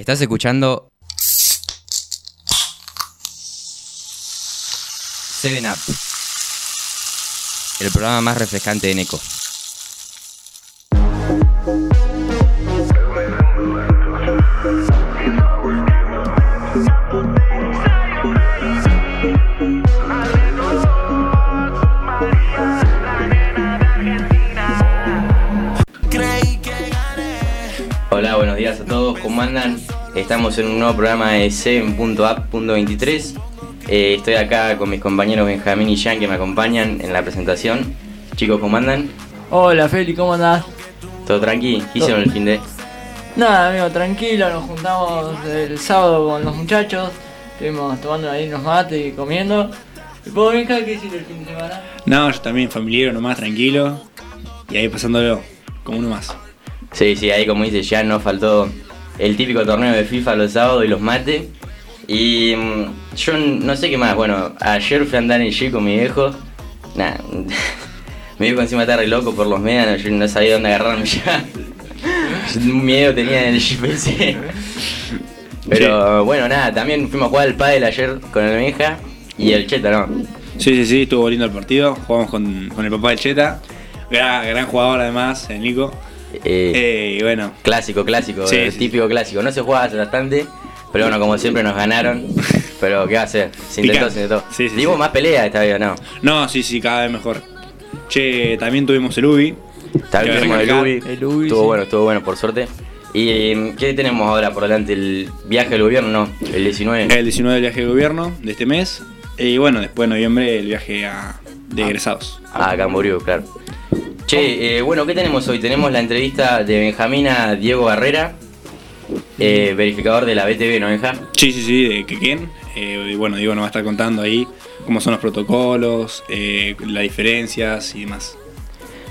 Estás escuchando Seven Up, el programa más refrescante de Neko. Andan? Estamos en un nuevo programa de 7.app.23. Eh, estoy acá con mis compañeros Benjamín y Jean que me acompañan en la presentación. Chicos, ¿cómo andan? Hola Feli, ¿cómo andás? ¿Todo tranqui? ¿Qué hicieron el fin de...? Nada, amigo, tranquilo, nos juntamos el sábado con los muchachos, estuvimos tomando ahí unos mates y comiendo. ¿Y vos, Benja, qué hiciste el fin de semana? No, yo también familiar, nomás tranquilo. Y ahí pasándolo como uno más. Sí, sí, ahí como dice Jean, nos faltó el típico torneo de FIFA los sábados y los mates. Y mm, yo no sé qué más, bueno, ayer fui a andar en G con mi viejo. Nah, mi viejo encima está re loco por los médanos, yo no sabía dónde agarrarme ya. Miedo tenía en el GPC. Pero bueno, nada, también fuimos a jugar al pádel ayer con el Benja y el Cheta, ¿no? Sí, sí, sí, estuvo lindo el partido. Jugamos con, con el papá del Cheta. Gran, gran jugador además, el Nico. Eh, y bueno, Clásico, clásico, Sí, eh, sí, típico clásico. No se juega hace bastante, pero bueno, como siempre nos ganaron. Pero ¿qué va a hacer? Se intentó, Picante. se intentó. Sí, sí, Dimos sí. más pelea esta vez, ¿no? no, sí, sí, cada vez mejor. Che, también tuvimos el UBI. También Que tuvimos el UBI. el UBI, Estuvo sí. bueno, estuvo bueno, por suerte. ¿Y eh, qué tenemos ahora por delante? ¿El viaje del gobierno? No, el 19. El 19 el viaje de gobierno de este mes. Y bueno, después de noviembre el viaje a, de egresados. Ah, Camboriú, claro. Che, eh, bueno, ¿qué tenemos hoy? Tenemos la entrevista de Benjamín a Diego Barrera, eh, verificador de la BTV, ¿no, Benja? Sí, sí, sí, de Quequén. Eh, y bueno, Diego nos va a estar contando ahí cómo son los protocolos, eh, las diferencias y demás.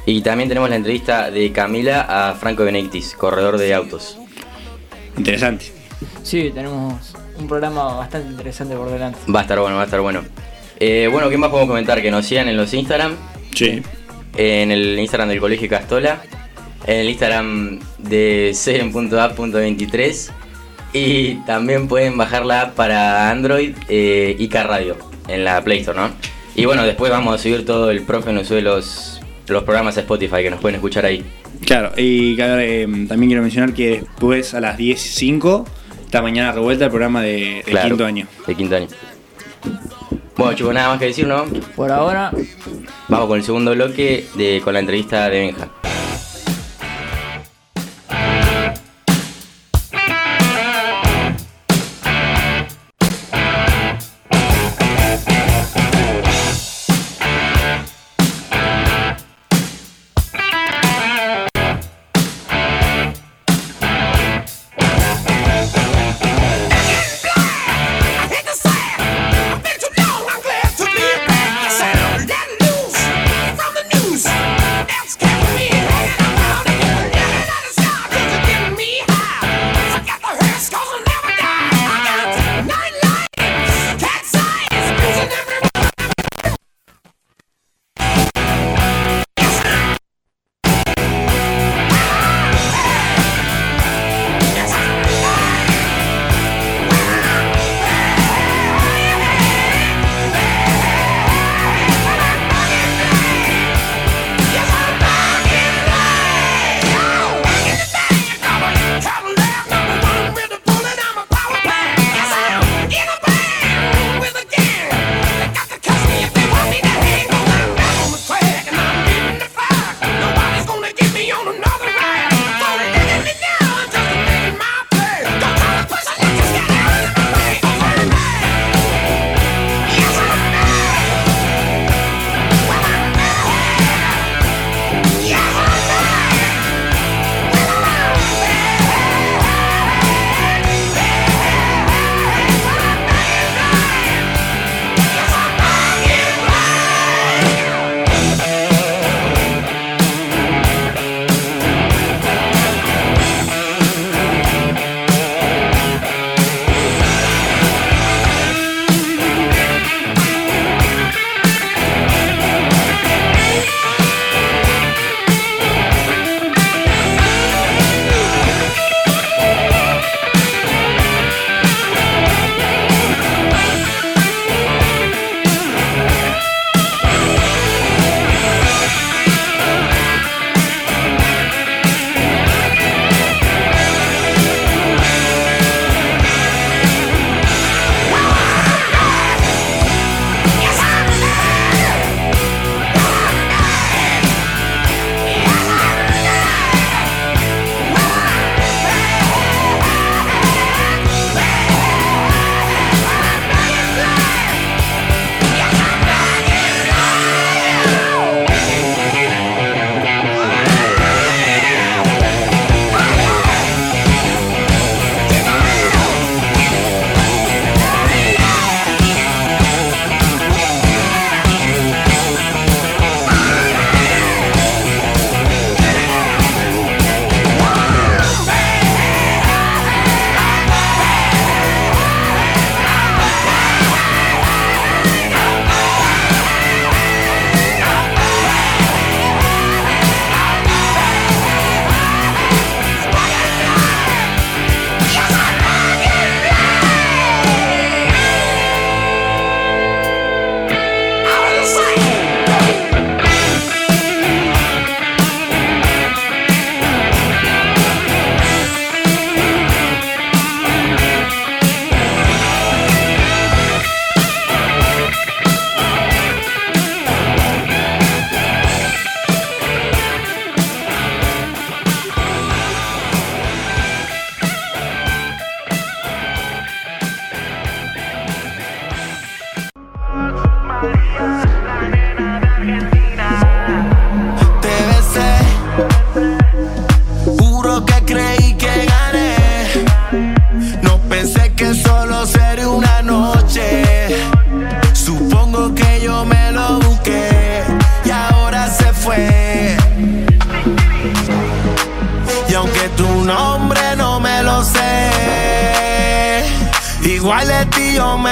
Y también tenemos la entrevista de Camila a Franco Benedictis, corredor de autos. Interesante. Sí, tenemos un programa bastante interesante por delante. Va a estar bueno, va a estar bueno. Eh, bueno, ¿qué más podemos comentar? Que nos sigan en los Instagram, Sí. En el Instagram del Colegio Castola, en el Instagram de 7.a.23 y también pueden bajar la app para Android eh, Ica Radio en la Play Store, ¿no? Y bueno, después vamos a subir todo el profe nos sube los, los programas a Spotify que nos pueden escuchar ahí. Claro, y eh, también quiero mencionar que después a las 10.05 esta mañana revuelta el programa de, de Claro, quinto año. De quinto año. Bueno chicos, nada más que decir, ¿no? Por ahora, Vamos con el segundo bloque de, con la entrevista de Benja.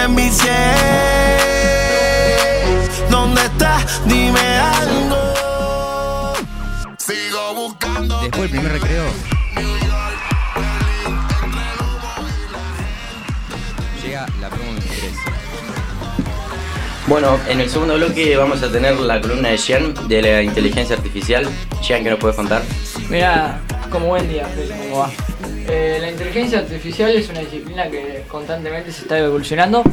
Envicié. ¿Dónde estás? Dime algo. Sigo buscando. Después del primer recreo, llega la promo 23. Bueno, en el segundo bloque vamos a tener la columna de Jean de la inteligencia artificial. Jean, ¿qué nos puedes contar? Mira, como buen día, ¿cómo va? Eh, la inteligencia artificial es una disciplina que constantemente se está evolucionando.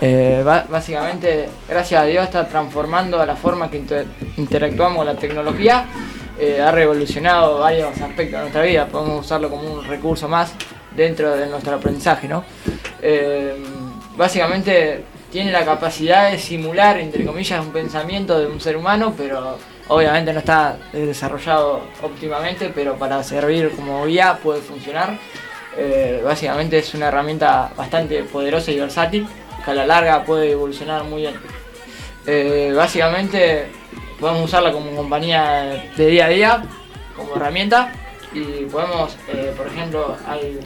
Eh, básicamente, gracias a Dios, está transformando la forma que inter- interactuamos con la tecnología. Eh, ha revolucionado varios aspectos de nuestra vida. Podemos usarlo como un recurso más dentro de nuestro aprendizaje, ¿no? Básicamente tiene la capacidad de simular, entre comillas, un pensamiento de un ser humano, pero obviamente no está desarrollado óptimamente, pero para servir como guía puede funcionar. Eh, básicamente es una herramienta bastante poderosa y versátil, que a la larga puede evolucionar muy bien. Eh, básicamente podemos usarla como compañía de día a día, como herramienta, y podemos, eh, por ejemplo, hay,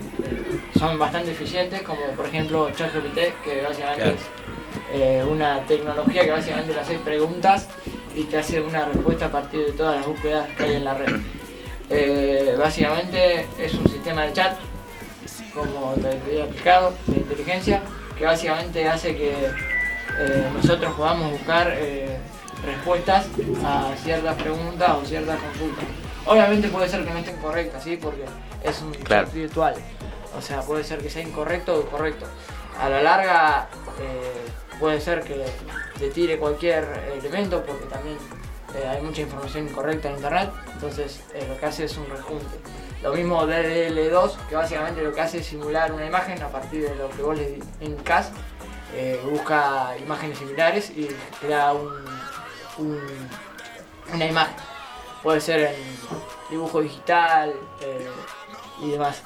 son bastante eficientes, como por ejemplo ChatGPT, que básicamente Claro. es eh, una tecnología que básicamente le haces preguntas y te hace una respuesta a partir de todas las búsquedas que hay en la red. Eh, básicamente es un sistema de chat, como te había explicado, de inteligencia, que básicamente hace que eh, nosotros podamos buscar eh, respuestas a ciertas preguntas o ciertas consultas. Obviamente puede ser que no estén correctas, ¿sí? Porque es un Claro. chat virtual. O sea, puede ser que sea incorrecto o correcto. A la larga puede ser que te tire cualquier elemento porque también eh, hay mucha información incorrecta en internet. Entonces eh, lo que hace es un rejunte. Lo mismo DDL2, que básicamente lo que hace es simular una imagen a partir de lo que vos le indicás. Eh, busca imágenes similares y crea un, un- una imagen. Puede ser en dibujo digital eh, y demás.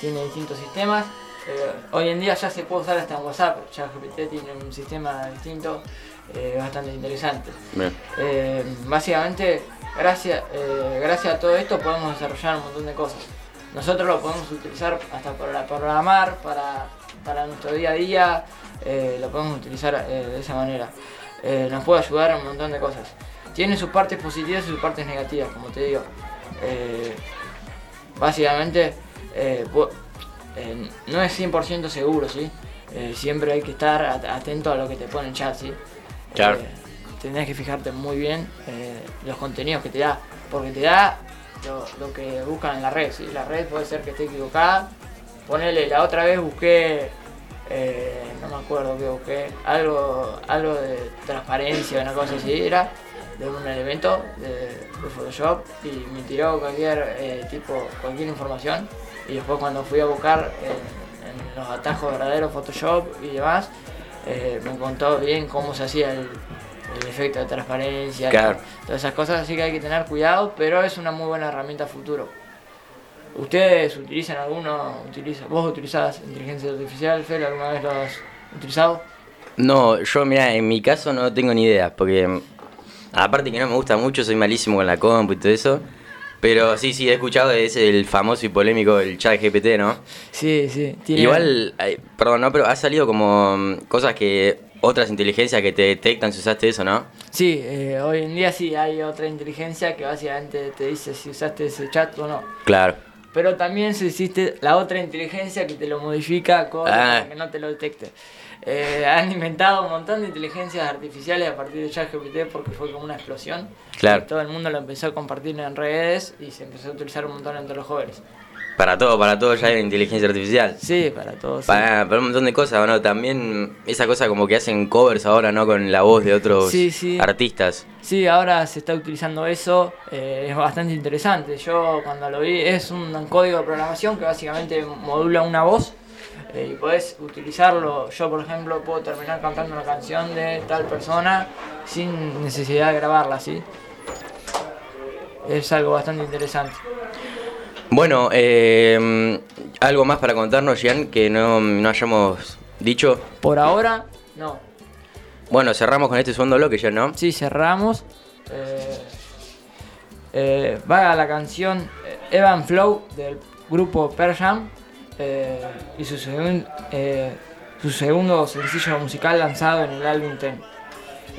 Tiene distintos sistemas. Eh, hoy en día ya se puede usar hasta en WhatsApp. Ya GPT tiene un sistema distinto, eh, bastante interesante. Eh, básicamente, gracias, gracias a todo esto podemos desarrollar un montón de cosas. Nosotros lo podemos utilizar hasta para programar, para, para nuestro día a día, lo podemos utilizar de esa manera. Nos puede ayudar en un montón de cosas. Tiene sus partes positivas y sus partes negativas, como te digo. Básicamente, eh, no es 100% seguro, ¿sí? Eh, siempre hay que estar at- atento a lo que te pone en chat, ¿sí? Claro. Eh, tenés que fijarte muy bien los contenidos que te da, porque te da lo, lo que buscan en la red, ¿sí? La red puede ser que esté equivocada. Ponele, la otra vez busqué, no me acuerdo qué busqué, algo, algo de transparencia, una cosa así era, de un elemento de, de Photoshop y me tiró cualquier eh, tipo, cualquier información y después cuando fui a buscar en, en los atajos verdaderos Photoshop y demás, eh, me contó bien cómo se hacía el, el efecto de transparencia, Claro. todas esas cosas, así que hay que tener cuidado, pero es una muy buena herramienta a futuro. ¿Ustedes utilizan alguno? Utiliza, ¿Vos utilizás inteligencia artificial, Fer? ¿Alguna vez lo has utilizado? No, yo mira, en mi caso no tengo ni idea, porque aparte que no me gusta mucho, soy malísimo con la compu y todo eso. Pero sí, sí, he escuchado es el famoso y polémico el chat GPT, ¿no? Sí, sí. tiene- Igual, ay, perdón, no, pero ha salido como mm, cosas que otras inteligencias que te detectan si usaste eso, ¿no? Sí, eh, hoy en día sí hay otra inteligencia que básicamente te dice si usaste ese chat o no. Claro. Pero también si existe la otra inteligencia que te lo modifica con Ah. que no te lo detecte. Eh, han inventado un montón de inteligencias artificiales a partir de ChatGPT porque fue como una explosión. Claro. Y todo el mundo lo empezó a compartir en redes y se empezó a utilizar un montón entre los jóvenes. Para todo, para todo ya hay inteligencia artificial. Sí, para todos. sí. Para, para un montón de cosas, ¿no? También esa cosa como que hacen covers ahora, ¿no? Con la voz de otros Sí, sí. artistas. Sí, ahora se está utilizando eso, eh, es bastante interesante. Yo cuando lo vi es un código de programación que básicamente modula una voz y podés utilizarlo. Yo por ejemplo puedo terminar cantando una canción de tal persona sin necesidad de grabarla, ¿sí? Es algo bastante interesante. Bueno, eh, algo más para contarnos, Jean, que no, no hayamos Dicho, Por ahora, no. bueno, cerramos con este segundo bloque ya, ¿no? Sí, cerramos. Eh, eh, va la canción Evan Flow del grupo Pearl Jam eh, y eh, su segundo sencillo musical lanzado en el álbum Ten.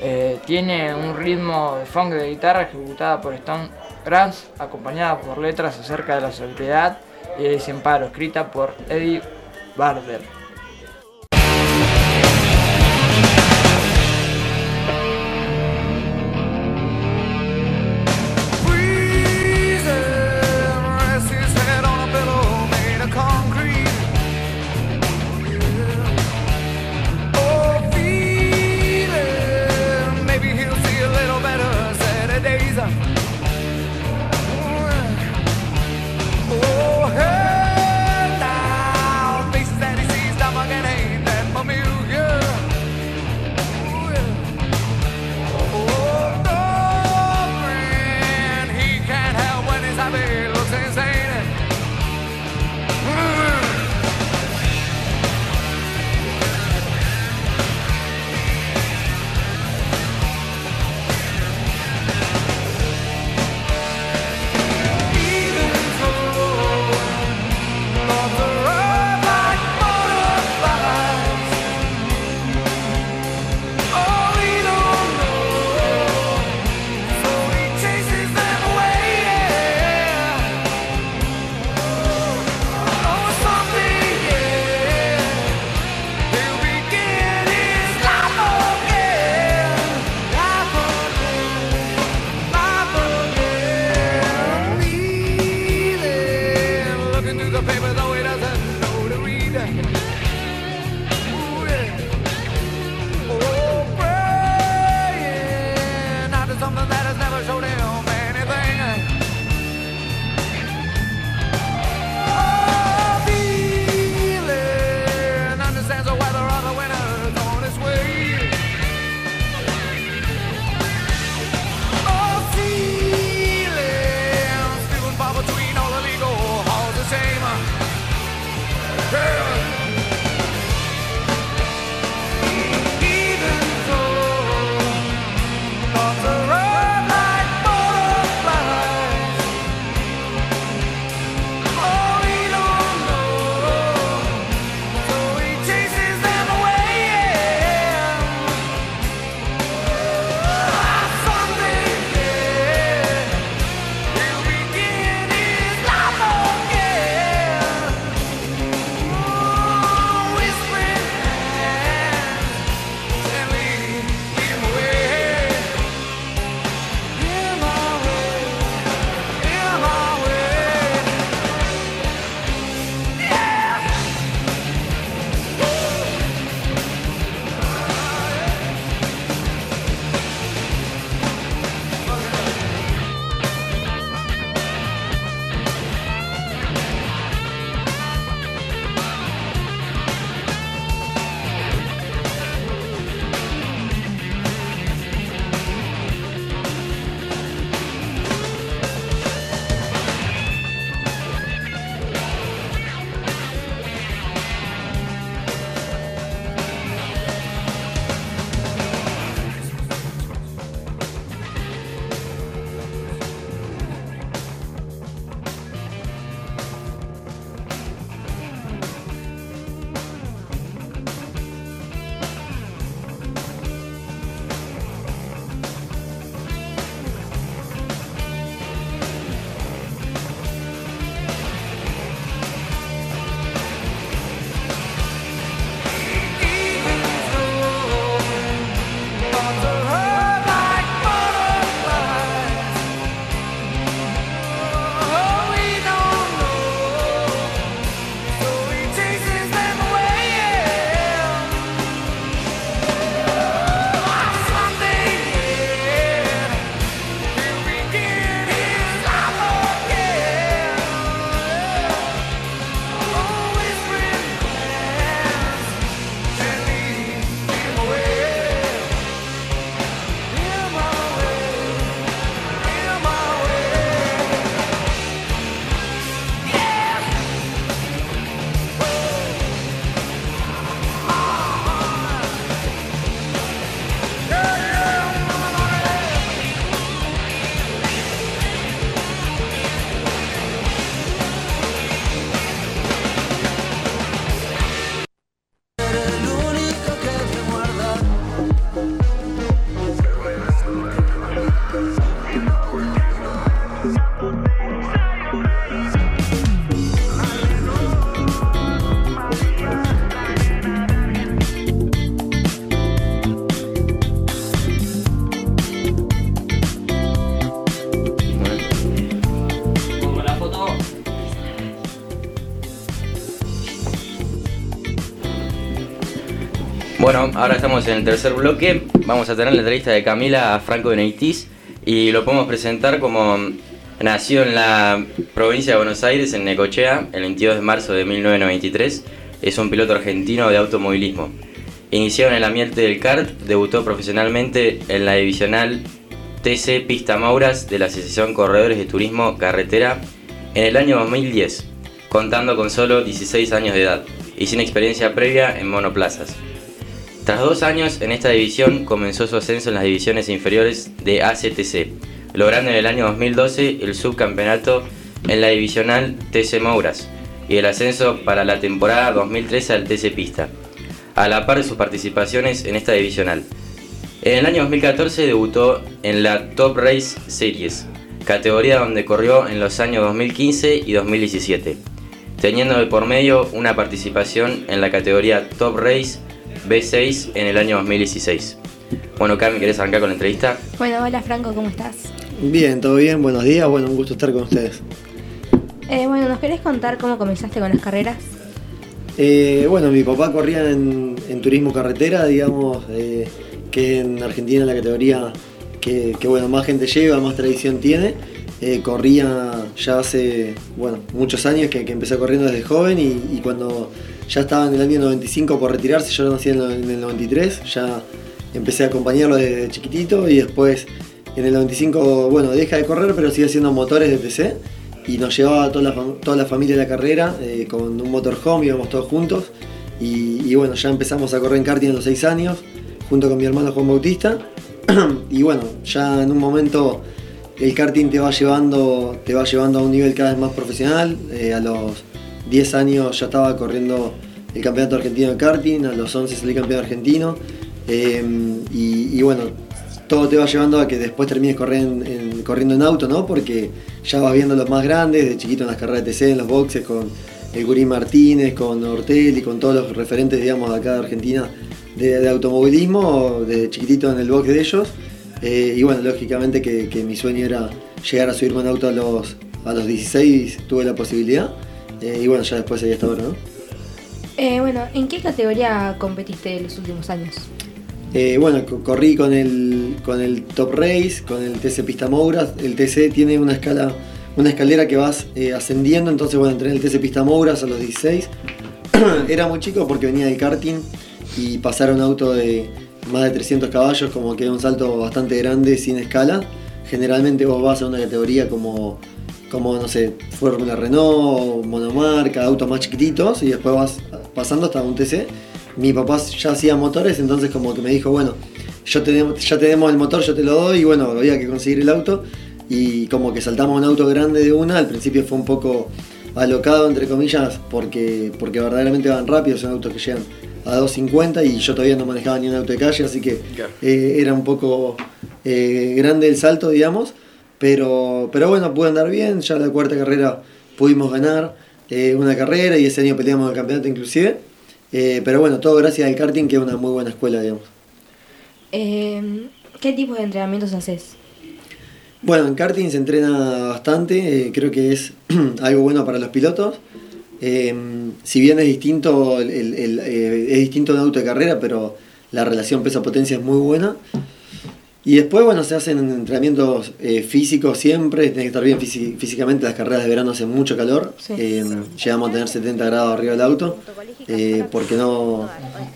Eh, tiene un ritmo de funk de guitarra ejecutada por Stone Grants, acompañada por letras acerca de la soledad y el desemparo, escrita por Eddie Barber. Bueno, ahora estamos en el tercer bloque. Vamos a tener la entrevista de Camila a Franco Benedictis y lo podemos presentar como nació en la provincia de Buenos Aires, en Necochea, el 22 de marzo de 1993. Es un piloto argentino de automovilismo. Iniciado en el ambiente del kart, debutó profesionalmente en la divisional TC Pista Mauras de la Asociación Corredores de Turismo Carretera en el año 2010, contando con solo 16 años de edad y sin experiencia previa en monoplazas. Tras dos años en esta división comenzó su ascenso en las divisiones inferiores de ACTC, logrando en el año 2012 el subcampeonato en la divisional TC Mouras y el ascenso para la temporada 2013 al TC Pista, a la par de sus participaciones en esta divisional. En el año 2014 debutó en la Top Race Series, categoría donde corrió en los años 2015 y 2017, teniendo de por medio una participación en la categoría Top Race B6 en el año 2016. Bueno, Cami, ¿querés arrancar con la entrevista? Bueno, hola Franco, ¿cómo estás? Bien, todo bien, buenos días, bueno, un gusto estar con ustedes. Eh, bueno, ¿nos querés contar cómo comenzaste con las carreras? Eh, bueno, mi papá corría en, en turismo carretera, digamos, eh, que en Argentina la categoría que, que, bueno, más gente lleva, más tradición tiene. Eh, corría ya hace bueno, muchos años que, que empecé corriendo desde joven y, y, cuando ya estaba en el año 95 por retirarse, yo nací en, el 93, ya empecé a acompañarlo desde chiquitito y después en el 95, bueno, deja de correr pero sigue haciendo motores de TC y nos llevaba toda la, toda la familia de la carrera eh, con un motorhome, íbamos todos juntos y, y, bueno, ya empezamos a correr en karting a los 6 años junto con mi hermano Juan Bautista y bueno, ya en un momento el karting te va llevando, te va llevando a un nivel cada vez más profesional. Eh, a los 10 años ya estaba corriendo el campeonato argentino de karting, a los 11 salí campeón argentino. Eh, y, bueno, todo te va llevando a que después termines corriendo en, corriendo en auto, ¿no? Porque ya vas viendo los más grandes, de chiquito en las carreras de TC, en los boxes, con el Gurí Martínez, con Ortel y con todos los referentes, digamos, de acá de Argentina de, automovilismo, de chiquitito en el box de ellos. Eh, y bueno, lógicamente que, que, mi sueño era llegar a subirme en auto a los, a los 16, tuve la posibilidad. Eh, y bueno, ya después seguí hasta ahora, ¿no? Eh, bueno, ¿en qué categoría competiste en los últimos años? Eh, bueno, corrí con el, con el Top Race, con el TC Pista Mouras. El TC tiene una escala, una escalera que vas eh, ascendiendo, entonces bueno, entré en el TC Pista Mouras a los 16. era muy chico porque venía del karting y pasar a un auto de más de 300 caballos, como que es un salto bastante grande sin escala. Generalmente vos vas a una categoría como, como no sé, Fórmula Renault, monomarca, autos más chiquititos y después vas pasando hasta un TC. Mi papá ya hacía motores, entonces como que me dijo, bueno, yo te, ya tenemos el motor, yo te lo doy y bueno, había que conseguir el auto. Y como que saltamos un auto grande de una, al principio fue un poco alocado entre comillas porque, porque verdaderamente van rápido, son autos que llegan a 250 y yo todavía no manejaba ni un auto de calle, así que eh, era un poco eh, grande el salto, digamos. Pero, pero bueno, pude andar bien, ya la cuarta carrera pudimos ganar eh, una carrera y ese año peleamos el campeonato inclusive. pero bueno, todo gracias al karting, que es una muy buena escuela, digamos. ¿Qué tipo de entrenamientos haces? Bueno, en karting se entrena bastante, creo que es algo bueno para los pilotos. Eh, si bien es distinto, el, el, el, eh, es distinto un auto de carrera, pero la relación peso-potencia es muy buena. Y después, bueno, se hacen entrenamientos eh, físicos siempre, tiene que estar bien fí físicamente, las carreras de verano hacen mucho calor, sí. llegamos a tener 70 grados arriba del auto, porque no,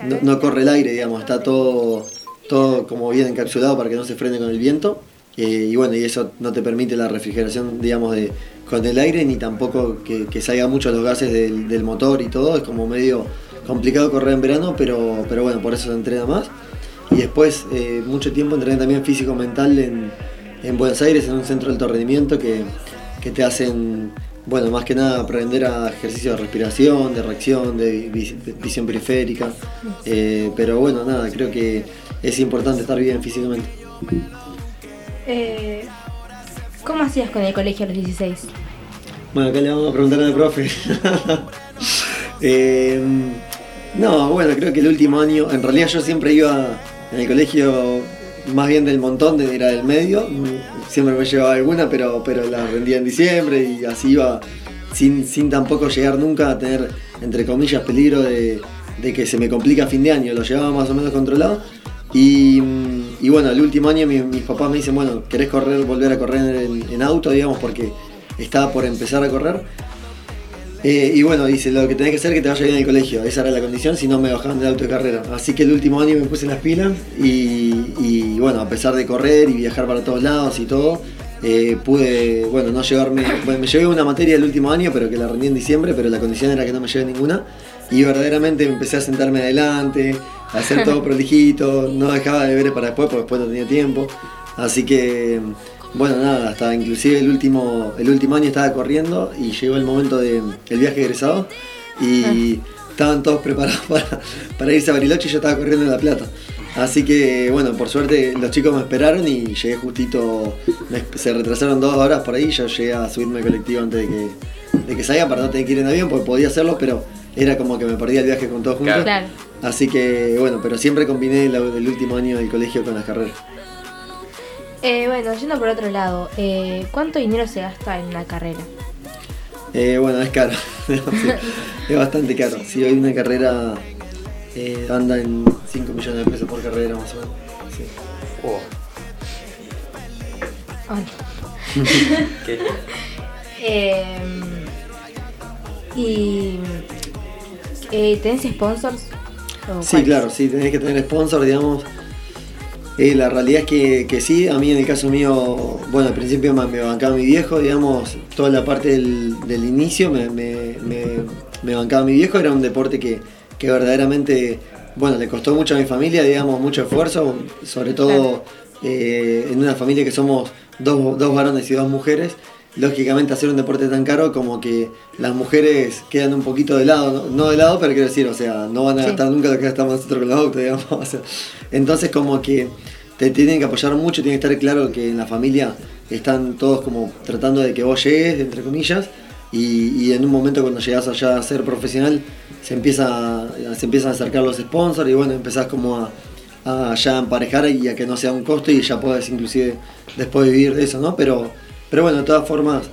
no, no, corre el aire, digamos, está todo, todo como bien encapsulado para que no se frene con el viento. y bueno, y eso no te permite la refrigeración, digamos, de, con el aire ni tampoco que, que salga mucho los gases del, del, motor y todo. Es como medio complicado correr en verano, pero, pero bueno, por eso se entrena más. Y después eh, mucho tiempo entrené también físico-mental en, en, Buenos Aires, en un centro de alto rendimiento que, que, te hacen, bueno, más que nada aprender a ejercicios de respiración, de reacción, de visión periférica. Eh, pero bueno, nada, creo que es importante estar bien físicamente. Eh, ¿Cómo hacías con el colegio a los 16? Bueno, acá le vamos a preguntar al profe. eh, no, bueno, creo que el último año, en realidad yo siempre iba en el colegio más bien del montón, de, era del medio. Siempre me llevaba alguna, pero, pero la rendía en diciembre y así iba sin, sin tampoco llegar nunca a tener, entre comillas, peligro de, de que se me complica a fin de año, lo llevaba más o menos controlado. Y, y bueno, el último año mi- mis papás me dicen, bueno, ¿querés correr, volver a correr en auto, digamos, porque estaba por empezar a correr? Eh, y bueno, dice, lo que tenés que hacer es que te vaya bien al colegio, esa era la condición, si no me bajaban del auto de carrera. Así que el último año me puse las pilas y, y, bueno, a pesar de correr y viajar para todos lados y todo, eh, pude, bueno, no llevarme, bueno, me llevé una materia el último año, pero que la rendí en diciembre, pero la condición era que no me llevé ninguna. Y verdaderamente empecé a sentarme adelante, a hacer todo prolijito, no dejaba deberes para después, porque después no tenía tiempo. Así que, bueno, nada, hasta inclusive el último, el último año estaba corriendo y llegó el momento del viaje de egresado y estaban todos preparados para, para irse a Bariloche y yo estaba corriendo en La Plata. Así que, bueno, por suerte los chicos me esperaron y llegué justito, me- se retrasaron dos horas por ahí, yo llegué a subirme al colectivo antes de que, de que salgan para no tener que ir en avión, porque podía hacerlo, pero era como que me perdía el viaje con todos juntos. Claro. Así que, bueno, pero siempre combiné la- el último año del colegio con las carreras. Eh, bueno, yendo por otro lado, eh, ¿cuánto dinero se gasta en una carrera? Eh, bueno, es caro. Sí, es bastante caro. Si hoy una carrera eh, anda en 5 millones de pesos por carrera más o menos. Sí. Ay. ¿Qué? Eh, y eh, ¿tenés sponsors? ¿O Sí, cuáles? claro, sí, tenés que tener sponsor, digamos. Eh, la realidad es que, que sí, a mí en el caso mío, bueno, al principio me, me bancaba mi viejo, digamos, toda la parte del, del inicio me, me- me- me bancaba mi viejo, era un deporte que, que verdaderamente, bueno, le costó mucho a mi familia, digamos, mucho esfuerzo, sobre todo eh, en una familia que somos dos, dos varones y dos mujeres, lógicamente hacer un deporte tan caro como que las mujeres quedan un poquito de lado, no, no de lado, pero quiero decir, o sea, no van a Sí. gastar nunca lo que gastamos nosotros con los autos, digamos. o sea, entonces como que te tienen que apoyar mucho, tiene que estar claro que en la familia están todos como tratando de que vos llegues, entre comillas, y, y en un momento cuando llegas allá a ser profesional se empieza se empiezan a acercar los sponsors y bueno, empezás como a, a ya emparejar y a que no sea un costo y ya podés inclusive después vivir de eso, ¿no? Pero, pero bueno, de todas formas,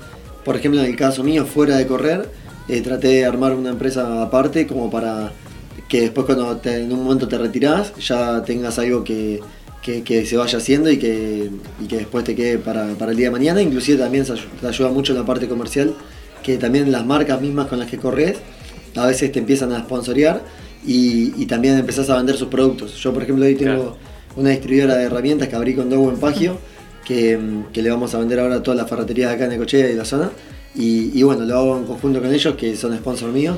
por ejemplo en el caso mío, fuera de correr, eh, traté de armar una empresa aparte como para que después cuando te- en un momento te retirás ya tengas algo que, que- que se vaya haciendo y que, y que después te quede para, para el día de mañana. Inclusive también se te ayuda mucho en la parte comercial, que también las marcas mismas con las que corres a veces te empiezan a sponsorear y, y también empezás a vender sus productos. Yo por ejemplo hoy tengo Claro. una distribuidora de herramientas que abrí con Dow en Pagio, que, que le vamos a vender ahora a todas las ferreterías de acá en Necochea y la zona. Y, y bueno, lo hago en conjunto con ellos, que son sponsor míos.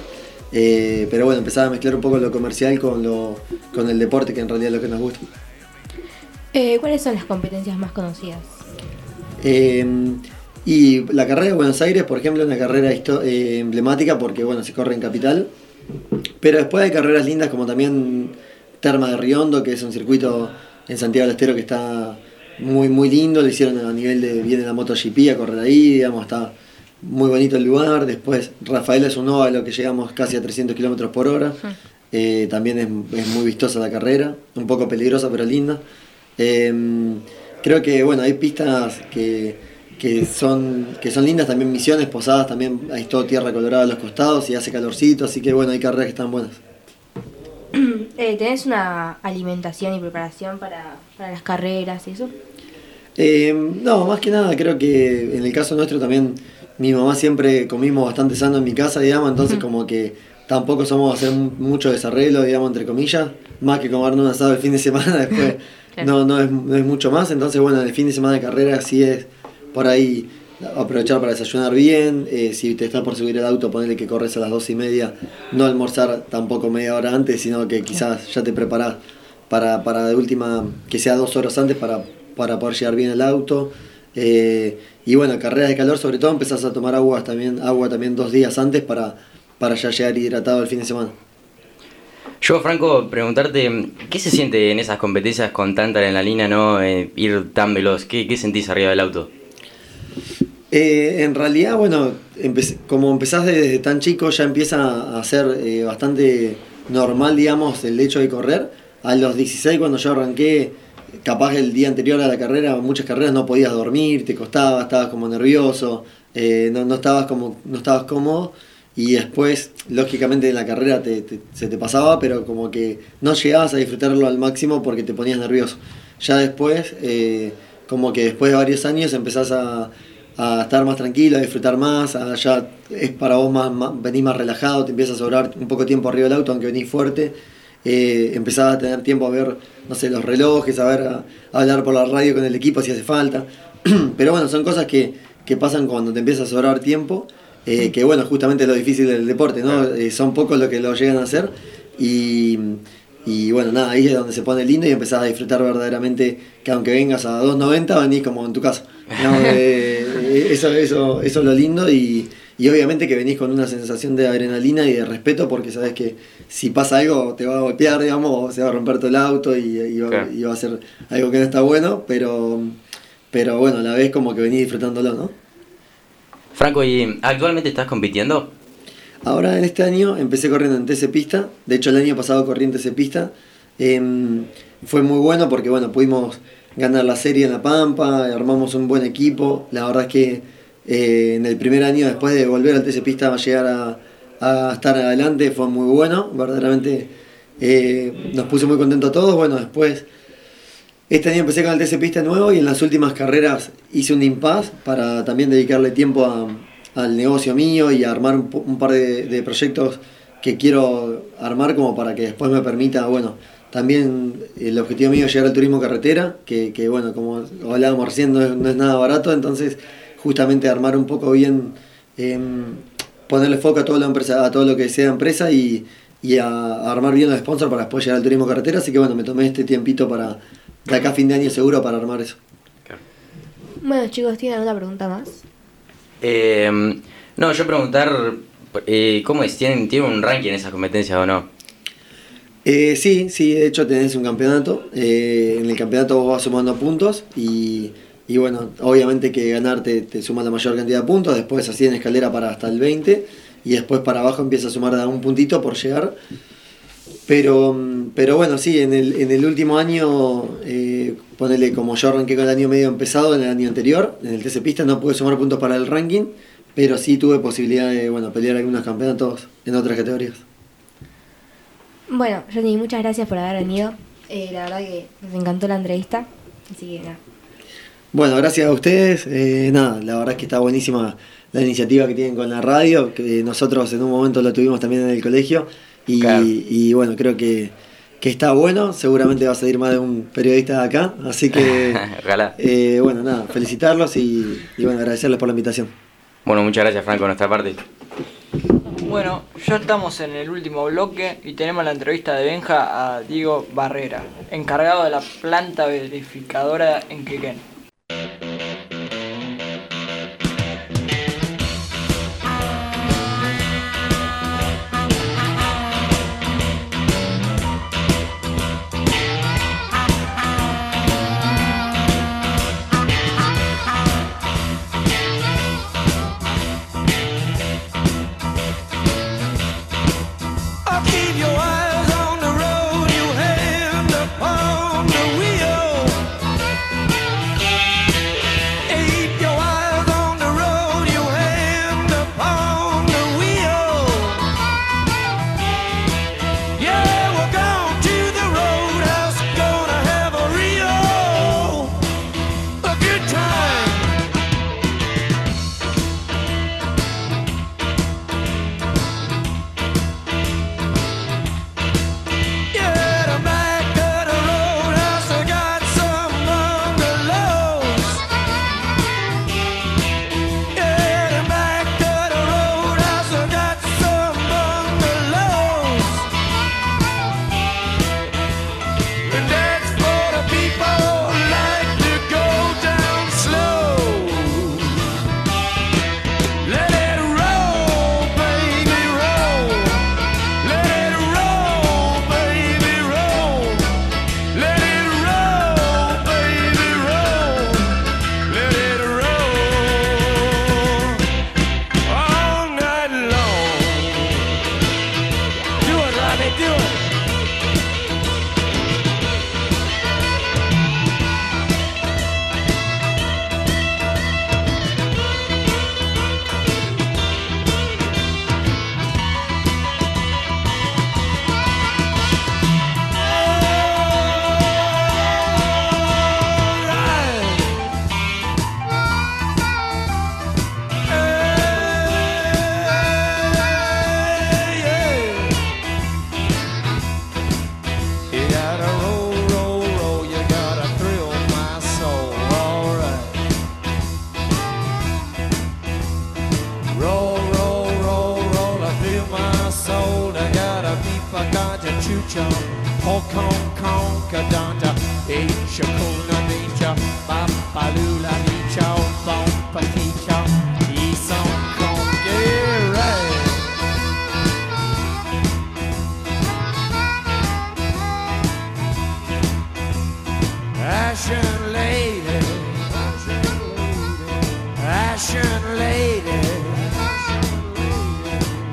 Eh, pero bueno, empezaba a mezclar un poco lo comercial con, lo, con el deporte, que en realidad es lo que nos gusta. Eh, ¿Cuáles son las competencias más conocidas? Eh, y la carrera de Buenos Aires, por ejemplo, es una carrera emblemática porque bueno, se corre en capital. Pero después hay carreras lindas como también Terma de Riondo, que es un circuito en Santiago del Estero que está muy muy lindo, lo hicieron a nivel de, viene la MotoGP a correr ahí, digamos, está muy bonito el lugar. Después Rafael es un óvalo que llegamos casi a 300 kilómetros por hora. Eh, también es, es muy vistosa la carrera, un poco peligrosa pero linda. Eh, creo que bueno, hay pistas que, que son, que son lindas, también misiones, posadas, también hay todo tierra colorada a los costados y hace calorcito, así que bueno, hay carreras que están buenas. Eh, ¿Tenés una alimentación y preparación para, para las carreras y eso? Eh, no, más que nada, creo que en el caso nuestro también, mi mamá siempre comimos bastante sano en mi casa, digamos, entonces como que tampoco somos hacer mu- mucho desarreglo, digamos, entre comillas, más que comernos un asado el fin de semana, después no, no, es, no es mucho más, entonces bueno, el fin de semana de carrera sí es por ahí aprovechar para desayunar bien, eh, si te estás por subir el auto, ponerle que corres a las dos y media, no almorzar tampoco media hora antes, sino que quizás ya te preparás para, para de última, que sea dos horas antes para, para poder llegar bien el auto. Eh, y bueno, carreras de calor, sobre todo empezás a tomar agua también, agua también dos días antes para, para ya llegar hidratado el fin de semana. Yo, Franco, preguntarte, ¿qué se siente en esas competencias con tanta adrenalina, no? Eh, ir tan veloz, ¿Qué, ¿qué sentís arriba del auto? Eh, en realidad, bueno, como empezás desde tan chico, ya empieza a ser eh, bastante normal, digamos, el hecho de correr. A los 16, cuando yo arranqué, capaz el día anterior a la carrera, muchas carreras no podías dormir, te costaba, estabas como nervioso, eh, no, no estabas como, no estabas cómodo. y después, lógicamente en la carrera te- se te pasaba, pero como que no llegabas a disfrutarlo al máximo porque te ponías nervioso. Ya después, eh, como que después de varios años empezás a, a estar más tranquilo, a disfrutar más, ya es para vos más, venís más relajado, te empieza a sobrar un poco tiempo arriba del auto, aunque venís fuerte, eh, empezás a tener tiempo a ver, no sé, los relojes, a ver, a, a hablar por la radio con el equipo si hace falta. Pero bueno, son cosas que, que pasan cuando te empieza a sobrar tiempo, eh, que bueno, justamente es lo difícil del deporte, ¿no? Eh, son pocos los que lo llegan a hacer y, y bueno, nada, ahí es donde se pone lindo y empezás a disfrutar verdaderamente que aunque vengas a 2.90 venís como en tu casa. Eh, eso, eso, eso es lo lindo y, y obviamente que venís con una sensación de adrenalina y de respeto porque sabes que si pasa algo te va a golpear, digamos, o se va a romper todo el auto y, y va, Claro. y va a ser algo que no está bueno, pero, pero bueno, a la vez como que venís disfrutándolo, ¿no? Franco, ¿y actualmente estás compitiendo? Ahora en este año empecé corriendo en TC Pista, de hecho el año pasado corrí en TC Pista, Em, fue muy bueno porque bueno, pudimos ganar la serie en La Pampa, armamos un buen equipo, la verdad es que eh, en el primer año después de volver al TC Pista a llegar a, estar adelante fue muy bueno, verdaderamente eh, nos puso muy contentos a todos, bueno después este año empecé con el TC Pista nuevo y en las últimas carreras hice un impasse para también dedicarle tiempo a- al negocio mío y a armar un, un par de, proyectos que quiero armar como para que después me permita, bueno, también el objetivo mío es llegar al turismo carretera, que, que, bueno, como hablábamos recién, no es, no es nada barato, entonces justamente armar un poco bien, em, ponerle foco a todo lo, empresa, a todo lo que sea empresa y, y a, a armar bien los sponsors para después llegar al turismo carretera, así que bueno, me tomé este tiempito para, de acá a fin de año seguro para armar eso. Bueno, chicos, ¿tienen alguna pregunta más? Eh, no, yo preguntar, eh, ¿cómo es? ¿Tienen, ¿Tienen un ranking en esas competencias o no? Eh, sí, sí, de hecho tenés un campeonato. eh, en el campeonato vos vas sumando puntos y, y bueno, obviamente que ganar te, suma la mayor cantidad de puntos, después así en escalera para hasta el 20 y después para abajo empieza a sumar un puntito por llegar. Pero, mm, pero bueno, sí, en el, en el último año, eh, ponele como yo arranqué con el año medio empezado, en el año anterior, en el TC Pista no pude sumar puntos para el ranking, pero sí tuve posibilidad de bueno, pelear algunos campeonatos en otras categorías. Bueno, Johnny, muchas gracias por haber venido. Eh, la verdad que nos encantó la entrevista. Así que nada. Bueno, gracias a ustedes. Eh, nada, la verdad es que está buenísima la iniciativa que tienen con la radio, que nosotros en un momento lo tuvimos también en el colegio. Y, Claro. y bueno, creo que, que está bueno. Seguramente va a salir más de un periodista de acá. Así que, Ojalá. eh, bueno, nada, felicitarlos y, y bueno, agradecerles por la invitación. Bueno, muchas gracias Franco de nuestra parte. Bueno, ya estamos en el último bloque y tenemos la entrevista de Benja a Diego Barrera, encargado de la planta verificadora en Quequén.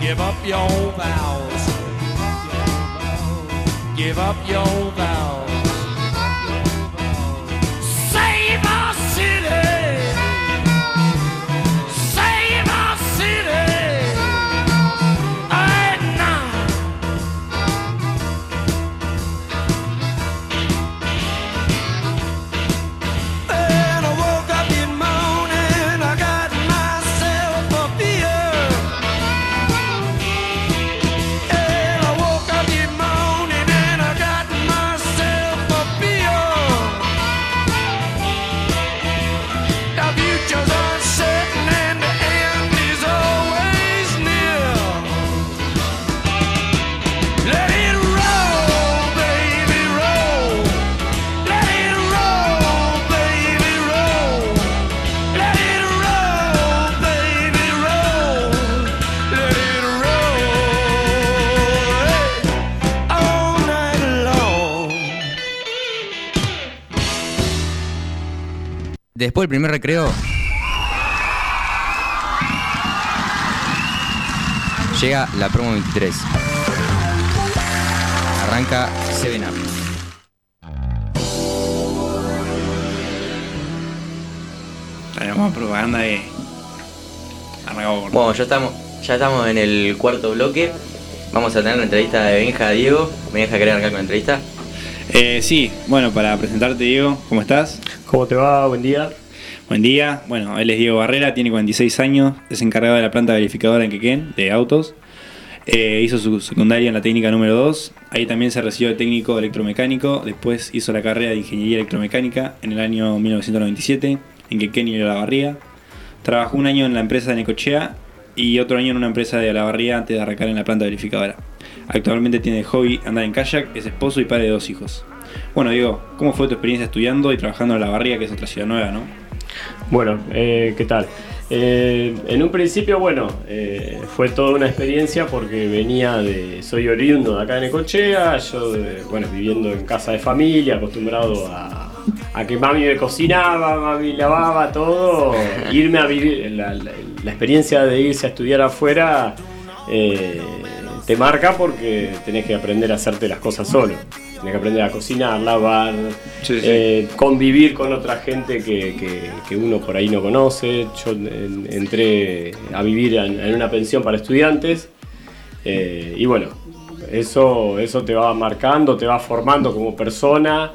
Give up your vows, give up your vows. Después del primer recreo. Llega la promo 23. Arranca 7 Up. Tenemos propaganda de. Arrancamos Bueno, ya estamos, ya estamos en el cuarto bloque. Vamos a tener la entrevista de Benja a Diego. Benja, ¿querés arrancar con la entrevista? Eh, sí, bueno, para presentarte, Diego, ¿cómo estás? ¿Cómo te va? Buen día. Buen día. Bueno, él es Diego Barrera, tiene 46 años, es encargado de la planta verificadora en Quequén, de autos. Eh, hizo su secundaria en la técnica número 2. Ahí también se recibió de técnico electromecánico. Después hizo la carrera de ingeniería electromecánica en el año 1997 en Quequén y Olavarría. Trabajó un año en la empresa de Necochea y otro año en una empresa de Olavarría antes de arrancar en la planta verificadora. Actualmente tiene de hobby andar en kayak, es esposo y padre de dos hijos. Bueno, Diego, ¿cómo fue tu experiencia estudiando y trabajando en Olavarría, que es otra ciudad nueva, no? Bueno, eh, ¿qué tal? Eh, en un principio, bueno, eh, fue toda una experiencia porque venía de. Soy oriundo de acá de Necochea, yo, eh, bueno, viviendo en casa de familia, acostumbrado a, a que mami me cocinaba, mami lavaba todo. Irme a vivir, la, la- la experiencia de irse a estudiar afuera eh, te marca porque tenés que aprender a hacerte las cosas solo. Tenés que aprender a cocinar, lavar, Sí, sí. eh, convivir con otra gente que, que- que uno por ahí no conoce. Yo en- entré a vivir en, en una pensión para estudiantes eh, y bueno, eso, eso te va marcando, te va formando como persona.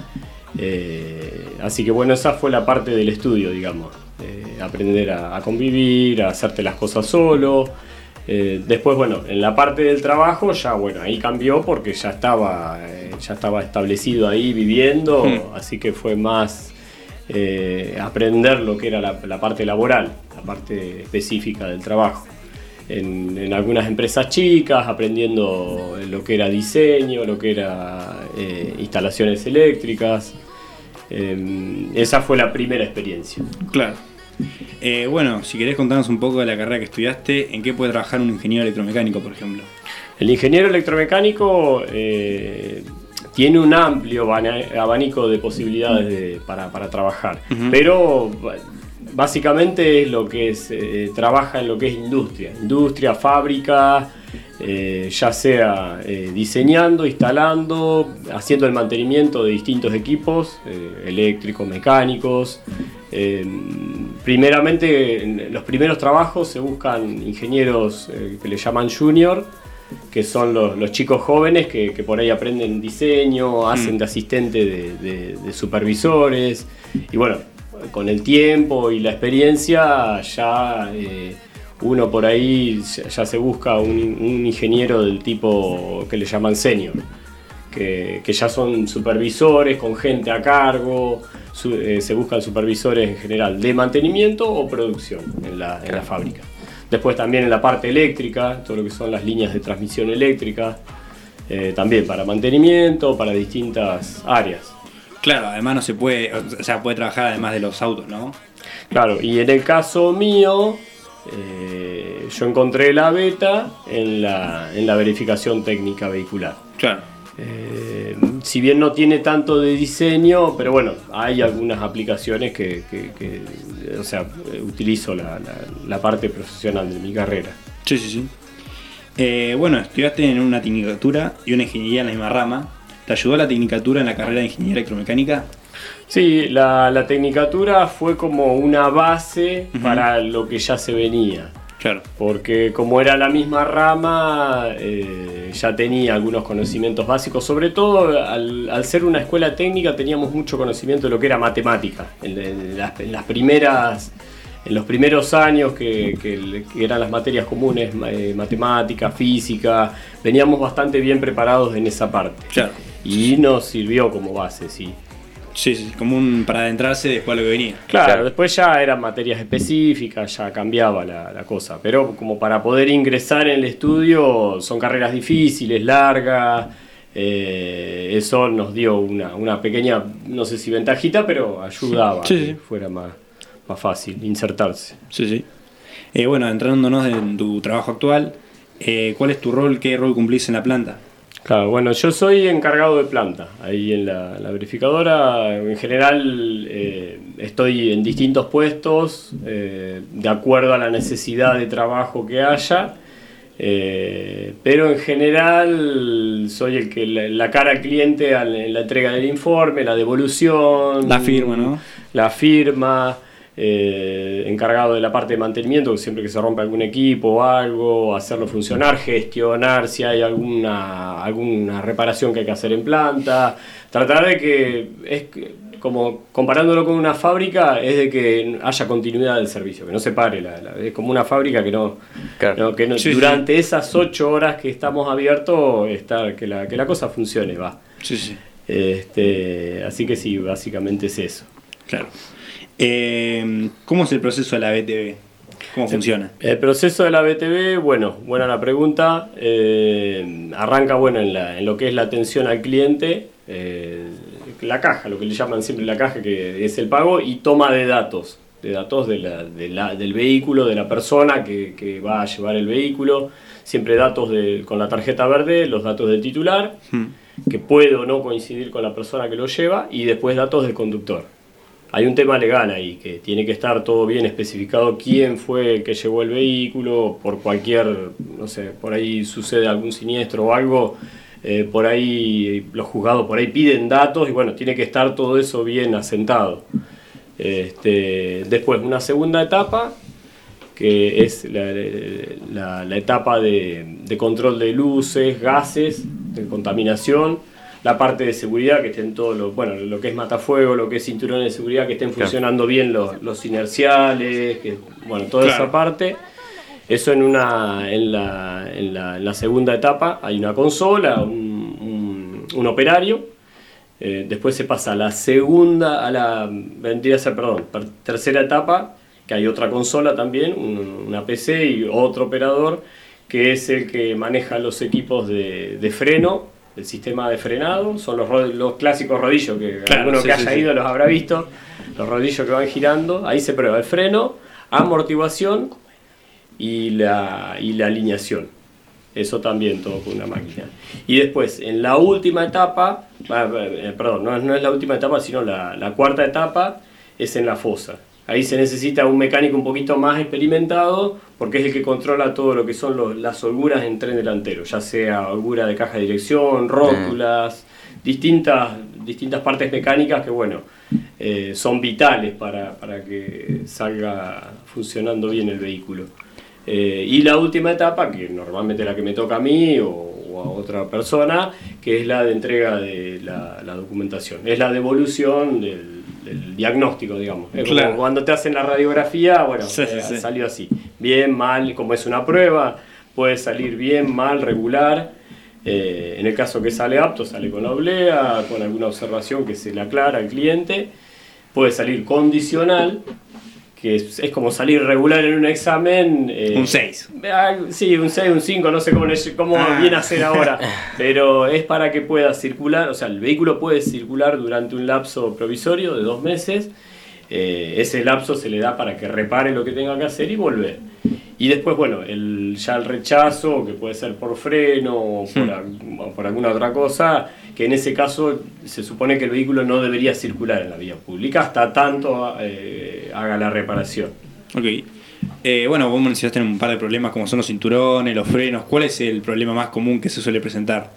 eh, así que bueno, esa fue la parte del estudio, digamos. eh, aprender a, a convivir, a hacerte las cosas solo. Eh, después, bueno, en la parte del trabajo ya, bueno, ahí cambió porque ya estaba, eh, ya estaba establecido ahí viviendo, Hmm. así que fue más eh, aprender lo que era la, la parte laboral, la parte específica del trabajo. En, en algunas empresas chicas, aprendiendo lo que era diseño, lo que era eh, instalaciones eléctricas. Eh, esa fue la primera experiencia. Claro. Eh, bueno, si querés contarnos un poco de la carrera que estudiaste, ¿en qué puede trabajar un ingeniero electromecánico, por ejemplo? El ingeniero electromecánico eh, tiene un amplio abanico de posibilidades de- para, para trabajar, pero básicamente es lo que es, eh, trabaja en lo que es industria, industria, fábrica, eh, ya sea eh, diseñando, instalando, haciendo el mantenimiento de distintos equipos, eléctricos, mecánicos. Eh, primeramente, en los primeros trabajos se buscan ingenieros que le llaman junior, que son los, los chicos jóvenes que, que por ahí aprenden diseño, hacen de asistente de, de- de supervisores. Y bueno, con el tiempo y la experiencia ya eh, uno por ahí ya, se busca un, un ingeniero del tipo que le llaman senior. Que, que ya son supervisores con gente a cargo, su- eh, se buscan supervisores en general de mantenimiento o producción en la, en la fábrica. Después también en la parte eléctrica, todo lo que son las líneas de transmisión eléctrica. eh, también para mantenimiento, para distintas áreas. Claro, además no se puede, o sea, puede trabajar además de los autos, ¿no? Claro, y en el caso mío, eh, yo encontré la beta en la, en la verificación técnica vehicular. Claro. Eh, si bien no tiene tanto de diseño, pero bueno, hay algunas aplicaciones que, que- que, o sea, utilizo la, la- la parte profesional de mi carrera. Sí, sí, sí. Eh, bueno, estudiaste en una tecnicatura y una ingeniería en la misma rama. ¿Te ayudó la tecnicatura en la carrera de ingeniería electromecánica? Sí, la, la tecnicatura fue como una base para lo que ya se venía. Claro. Porque como era la misma rama, eh, ya tenía algunos conocimientos básicos. Sobre todo al, al ser una escuela técnica teníamos mucho conocimiento de lo que era matemática. En, en las, en las primeras, en los primeros años que, que- que eran las materias comunes, eh, matemática, física, veníamos bastante bien preparados en esa parte. Claro. Y nos sirvió como base, sí. Sí, sí, como un para adentrarse después a lo que venía. Claro, después ya eran materias específicas, ya cambiaba la, la cosa. Pero como para poder ingresar en el estudio, son carreras difíciles, largas. eh, eso nos dio una, una pequeña, no sé si ventajita, pero ayudaba Sí, a que sí. fuera más, más fácil insertarse. Sí, sí. Eh, bueno, entrándonos en tu trabajo actual, eh, ¿cuál es tu rol? ¿Qué rol cumplís en la planta? Claro, bueno, yo soy encargado de planta ahí en la, la verificadora. En general eh, estoy en distintos puestos eh, de acuerdo a la necesidad de trabajo que haya. eh, pero en general soy el que la, la cara al cliente en la entrega del informe, la devolución, La firma, ¿no? La firma, eh, encargado de la parte de mantenimiento, siempre que se rompe algún equipo o algo, hacerlo funcionar, gestionar si hay alguna, alguna reparación que hay que hacer en planta, tratar de que, es como comparándolo con una fábrica, es de que haya continuidad del servicio, que no se pare, la- la- es como una fábrica que no, no- que no- Sí, sí. durante esas ocho horas que estamos abiertos, está, que, la, que la cosa funcione, va. Sí, sí. Este, así que sí, básicamente es eso. Claro. Eh, ¿Cómo es el proceso de la BTV? ¿Cómo funciona? El proceso de la BTV, bueno, buena la pregunta. Eh, arranca bueno en, la- en lo que es la atención al cliente, eh, la caja, lo que le llaman siempre la caja, que es el pago, y toma de datos, de datos de la- de la- del vehículo, de la persona que, que va a llevar el vehículo, siempre datos de- con la tarjeta verde, los datos del titular, que puede o no coincidir con la persona que lo lleva, y después datos del conductor. Hay un tema legal ahí, que tiene que estar todo bien especificado quién fue el que llevó el vehículo, por cualquier, no sé, por ahí sucede algún siniestro o algo, eh, por ahí los juzgados por ahí piden datos y bueno, tiene que estar todo eso bien asentado. Este, después, una segunda etapa, que es la, la etapa de control de luces, gases, de contaminación, la parte de seguridad, que estén todos los, bueno, lo que es matafuego, lo que es cinturones de seguridad, que estén Claro. funcionando bien los, los inerciales, que, bueno, toda Claro. esa parte. Eso en, una, en, la, en, la, en la segunda etapa hay una consola, un, un- un operario. Eh, después se pasa a la segunda, a la vendría a ser, perdón, per- tercera etapa, que hay otra consola también, un- una PC y otro operador, que es el que maneja los equipos de, de freno, el sistema de frenado, son los, los clásicos rodillos que Claro, alguno sí, que haya sí. ido los habrá visto, los rodillos que van girando, ahí se prueba el freno, amortiguación y la, y la alineación. Eso también todo con una máquina. Y después, en la última etapa, ah, eh, perdón, no, es- no es la última etapa, sino la, la cuarta etapa, es en la fosa. Ahí se necesita un mecánico un poquito más experimentado, porque es el que controla todo lo que son los- las holguras en tren delantero, ya sea holgura de caja de dirección, rótulas, distintas, distintas partes mecánicas que, bueno, eh, son vitales para, para que salga funcionando bien el vehículo. Eh, y la última etapa, que normalmente es la que me toca a mí o, o a otra persona, que es la de entrega de la, la documentación. Es la devolución del, del diagnóstico, digamos. Es como cuando te hacen la radiografía, bueno, Sí, eh, sí. salió así. Bien, mal, como es una prueba, puede salir bien, mal, regular. Eh, en el caso que sale apto, sale con oblea, con alguna observación que se le aclara al cliente. Puede salir condicional, que es, es como salir regular en un examen. eh, Un 6. Ah, Sí, un 6, un 5, no sé cómo, le- cómo Ah. viene a ser ahora. Pero es para que pueda circular, o sea, el vehículo puede circular durante un lapso provisorio de dos meses. Eh, ese lapso se le da para que repare lo que tenga que hacer y volver. Y después, bueno, el, ya el rechazo, que puede ser por freno o por, al- o por alguna otra cosa, que en ese caso se supone que el vehículo no debería circular en la vía pública hasta tanto eh, haga la reparación. Ok. Eh, bueno, vos mencionaste un par de problemas como son los cinturones, los frenos. ¿Cuál es el problema más común que se suele presentar?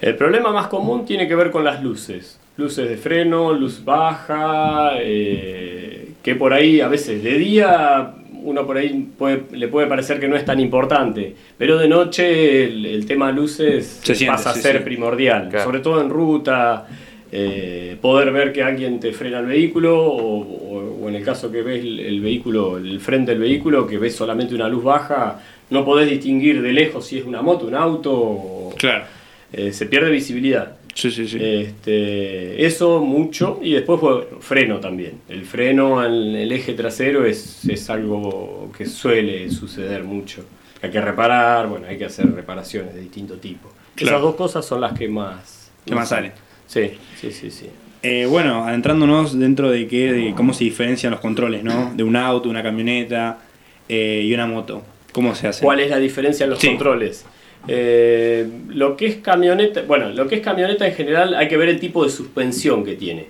El problema más común tiene que ver con las luces. Luces de freno, luz baja, eh, que por ahí a veces de día uno por ahí puede- le puede parecer que no es tan importante, pero de noche el, el tema luces Se siente, pasa a sí, ser sí. primordial, Claro. sobre todo en ruta, eh, poder ver que alguien te frena el vehículo o, o- o en el caso que ves el, el vehículo, el frente del vehículo, que ves solamente una luz baja, no podés distinguir de lejos si es una moto, un auto, o- Claro. eh, se pierde visibilidad. Sí, sí, sí. Este, eso mucho y después bueno, freno también. El freno en el eje trasero es, es algo que suele suceder mucho. Hay que reparar, bueno, hay que hacer reparaciones de distinto tipo. Claro. Esas dos cosas son las que más... Que más salen. Sí, sí, sí, sí. Eh, bueno, adentrándonos dentro de, qué, de cómo se diferencian los controles, ¿no? De un auto, una camioneta eh, y una moto. ¿Cómo se hace? ¿Cuál es la diferencia en los Sí. controles? Eh, lo que es camioneta, bueno, lo que es camioneta en general hay que ver el tipo de suspensión que tiene.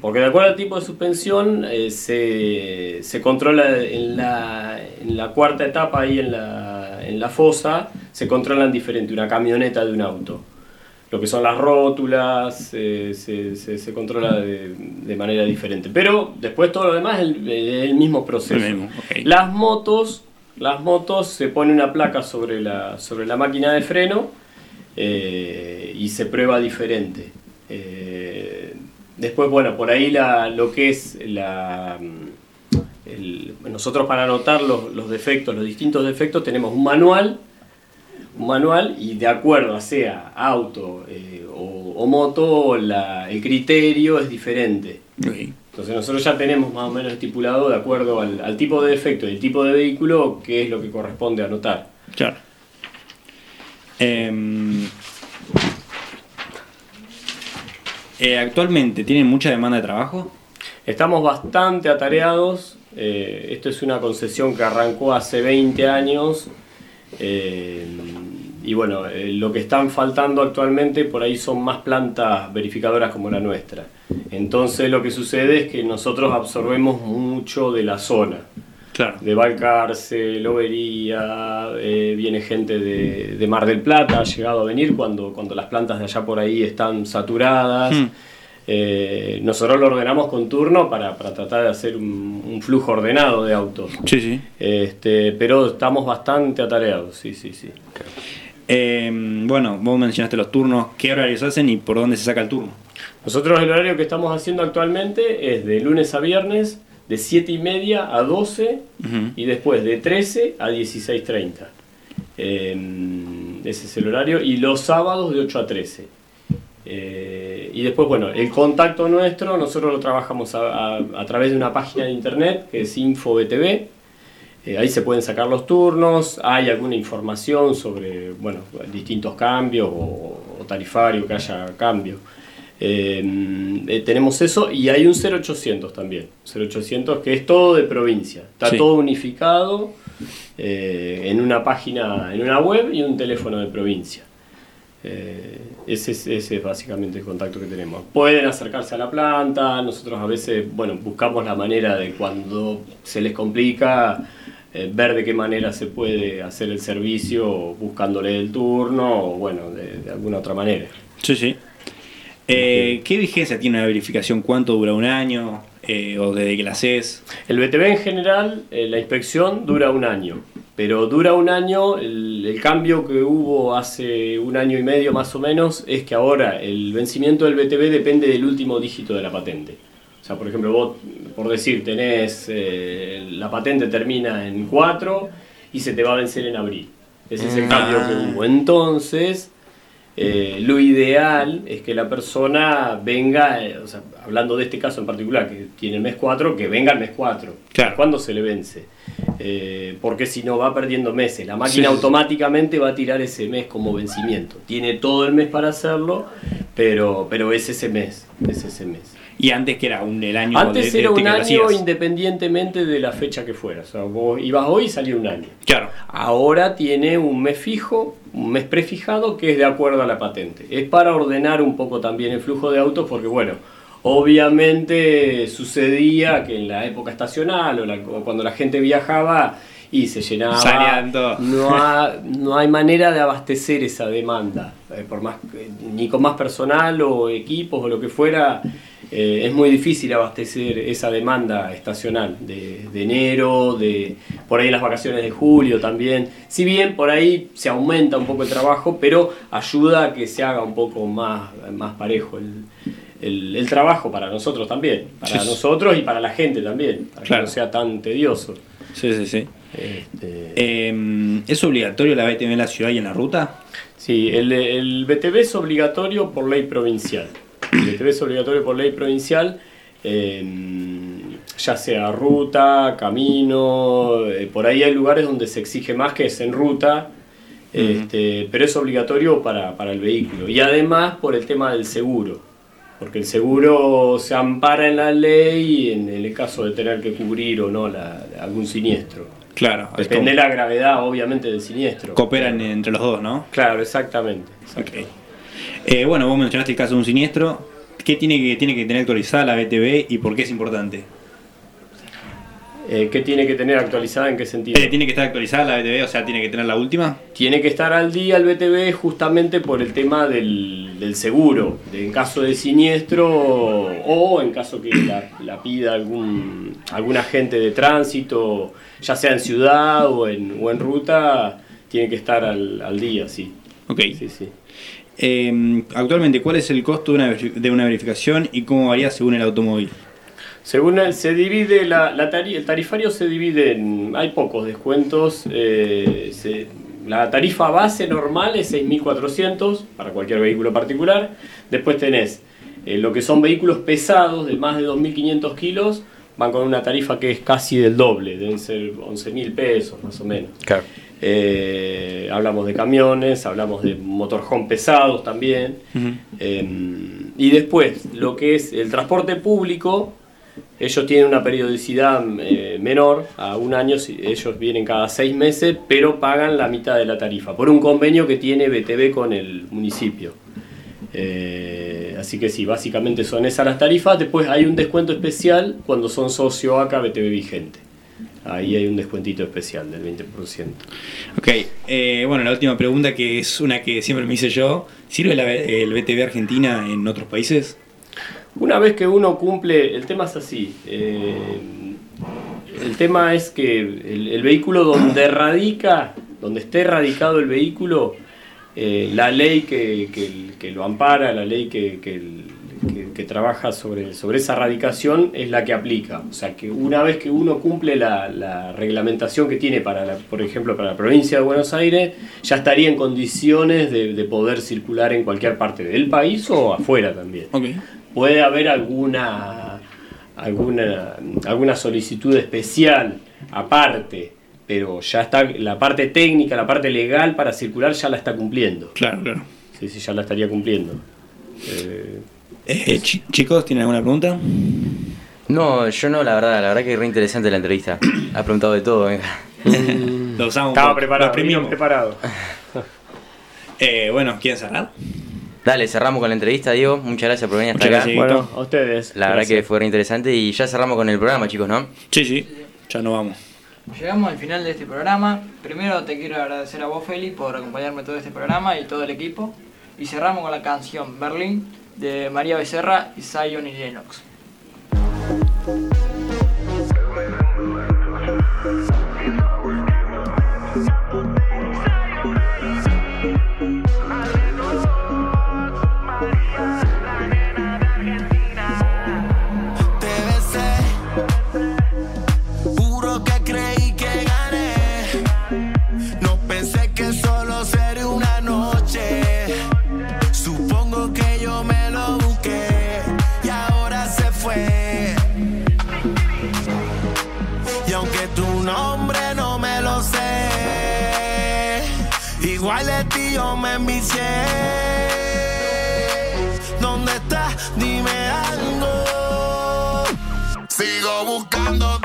Porque de acuerdo al tipo de suspensión eh, se, se controla en la, en la cuarta etapa ahí en la, en la fosa, se controlan diferente una camioneta de un auto. Lo que son las rótulas eh, se, se- se controla de, de manera diferente. Pero después todo lo demás es el, el mismo proceso. El mismo, ok. Las motos, las motos se pone una placa sobre la, sobre la máquina de freno eh, y se prueba diferente. Eh, después, bueno, por ahí la, lo que es la... el- nosotros para anotar los, defectos, los distintos defectos, tenemos un manual, un manual y de acuerdo a sea auto eh, o, moto, el criterio es diferente. Entonces nosotros ya tenemos más o menos estipulado de acuerdo al, al tipo de defecto y el tipo de vehículo qué es lo que corresponde anotar. Claro. Em, eh, actualmente, ¿tienen mucha demanda de trabajo? Estamos bastante atareados. eh, esto es una concesión que arrancó hace 20 años. eh, y bueno, lo que están faltando actualmente por ahí son más plantas verificadoras como la nuestra. Entonces lo que sucede es que nosotros absorbemos mucho de la zona. Claro. De Balcarce, Lobería, eh, viene gente de, de Mar del Plata, ha llegado a venir cuando, cuando las plantas de allá por ahí están saturadas. Hmm. Eh, nosotros lo ordenamos con turno para, para tratar de hacer un, un flujo ordenado de autos. Sí, sí. Este, pero estamos bastante atareados, sí, sí, sí. Em, bueno, vos mencionaste los turnos. ¿Qué horarios hacen y por dónde se saca el turno? Nosotros el horario que estamos haciendo actualmente es de lunes a viernes, de 7 y media a 12 Ujú. y después de 13 a 16.30. Eh, ese es el horario. Y los sábados de 8 a 13. Eh, y después, bueno, el contacto nuestro, nosotros lo trabajamos a, a- a través de una página de internet que es InfoBTV. Eh, ahí se pueden sacar los turnos, hay alguna información sobre bueno, distintos cambios o, o tarifario, que haya cambio. Eh, eh, tenemos eso y hay un 0800 también, 0800 que es todo de provincia, está Sí. todo unificado eh, en una página, en una web y un teléfono de provincia. Eh, ese, es, ese es básicamente el contacto que tenemos. Pueden acercarse a la planta, nosotros a veces, bueno, buscamos la manera de cuando se les complica, eh, ver de qué manera se puede hacer el servicio, buscándole el turno, o bueno, de, de alguna otra manera. Sí, sí. Eh, ¿Qué vigencia tiene una verificación? ¿Cuánto dura un año? Eh, ¿O desde que la haces? El BTV en general, eh, la inspección dura un año, pero dura un año, el, el cambio que hubo hace un año y medio más o menos es que ahora el vencimiento del BTV depende del último dígito de la patente. O sea, por ejemplo, vos, por decir, tenés, la patente termina en 4 y se te va a vencer en abril. Ese es el Ah. cambio que hubo. Entonces, eh, lo ideal es que la persona venga, eh, o sea, hablando de este caso en particular, que tiene el mes 4, que venga el mes 4. Claro. ¿Cuándo se le vence? Eh, porque si no va perdiendo meses. La máquina Sí. automáticamente va a tirar ese mes como vencimiento. Tiene todo el mes para hacerlo, pero, pero es ese mes. Es ese mes. Y antes que era un, el año Antes de- era un año independientemente de la fecha que fuera. O sea, vos ibas hoy y salía un año. Claro. Ahora tiene un mes fijo, un mes prefijado que es de acuerdo a la patente. Es para ordenar un poco también el flujo de autos porque, bueno, obviamente sucedía que en la época estacional o, la- o cuando la gente viajaba y se llenaba, no, ha- no hay manera de abastecer esa demanda, eh, por más que- ni con más personal o equipos o lo que fuera. eh, es muy difícil abastecer esa demanda estacional de, de enero, de por ahí las vacaciones de julio también. Si bien por ahí se aumenta un poco el trabajo, pero ayuda a que se haga un poco más, más parejo el, el- el trabajo para nosotros también, para Sí. nosotros y para la gente también, para Claro. que no sea tan tedioso. Sí, sí, sí. Este, Eh, ¿Es obligatorio la BTV en la ciudad y en la ruta? Sí, el, el BTV es obligatorio por ley provincial. El BTV es obligatorio por ley provincial, eh, ya sea ruta, camino, eh, por ahí hay lugares donde se exige más que es en ruta, este, pero es obligatorio para, para el vehículo. Y además por el tema del seguro, porque el seguro se ampara en la ley en, el caso de tener que cubrir o no la- algún siniestro. Claro. Depende de la gravedad, obviamente, del siniestro. Cooperan entre los dos, ¿no? Claro, exactamente. Eh, bueno, vos mencionaste el caso de un siniestro. ¿Qué tiene que, tiene que tener actualizada la BTV y por qué es importante? Eh, ¿Qué tiene que tener actualizada? ¿En qué sentido? Eh, ¿Tiene que estar actualizada la BTV? O sea, ¿tiene que tener la última? Tiene que estar al día el BTV justamente por el tema del, del seguro, de, en caso de siniestro o en caso que la, la pida algún, algún agente de tránsito, ya sea en ciudad o en, o en ruta, tiene que estar al, al día, sí. Ok. Sí, sí. Eh, actualmente, ¿cuál es el costo de una, de una verificación y cómo varía según el automóvil? Según el, se divide la, la tari- el tarifario se divide en hay pocos descuentos. eh, se- la tarifa base normal es 6.400 para cualquier vehículo particular. Después tenés eh, lo que son vehículos pesados de más de 2.500 kilos van con una tarifa que es casi del doble, deben ser 11.000 pesos más o menos. Claro. Eh, hablamos de camiones, hablamos de motorhome pesados también. Eh, y después, lo que es el transporte público, ellos tienen una periodicidad eh, menor, a un año, ellos vienen cada seis meses, pero pagan la mitad de la tarifa, por un convenio que tiene BTV con el municipio. Eh, así que sí, básicamente son esas las tarifas. Después hay un descuento especial cuando son socio ACA BTV vigente. Ahí hay un descuentito especial del 20%. Ok, eh, bueno, la última pregunta que es una que siempre me hice yo. ¿Sirve la- el BTV Argentina en otros países? Una vez que uno cumple, el tema es así. eh, el tema es que el, vehículo donde radica, donde esté radicado el vehículo, eh, la ley que, que- lo ampara, la ley que, que trabaja sobre, sobre esa radicación es la que aplica. O sea que una vez que uno cumple la, la reglamentación que tiene para, la- por ejemplo, para la provincia de Buenos Aires, ya estaría en condiciones de, de poder circular en cualquier parte del país o afuera también. Puede haber alguna, alguna, alguna solicitud especial aparte, pero ya está la parte técnica, la parte legal para circular ya la está cumpliendo. Claro, claro. Sí, sí, ya la estaría cumpliendo. Eh, Eh, chi- chicos, ¿tienen alguna pregunta? No, yo no, la verdad, la verdad que es re interesante la entrevista. Ha preguntado de todo, venga. Lo usamos Estaba preparado, lo preparado. Eh, bueno, ¿quieren cerrar? Dale, cerramos con la entrevista, Diego. Muchas gracias por venir hasta Muchas acá. gracias, Bueno, a ustedes. La verdad que fue re interesante y ya cerramos con el programa, chicos, ¿no? Sí, sí, ya no vamos. Llegamos al final de este programa. Primero te quiero agradecer a vos, Feli, por acompañarme todo este programa y todo el equipo. Y cerramos con la canción Berlín de María Becerra y Zion y Lennox. Igual de ti yo me envicié. ¿Dónde estás? Dime algo. Sigo buscándote.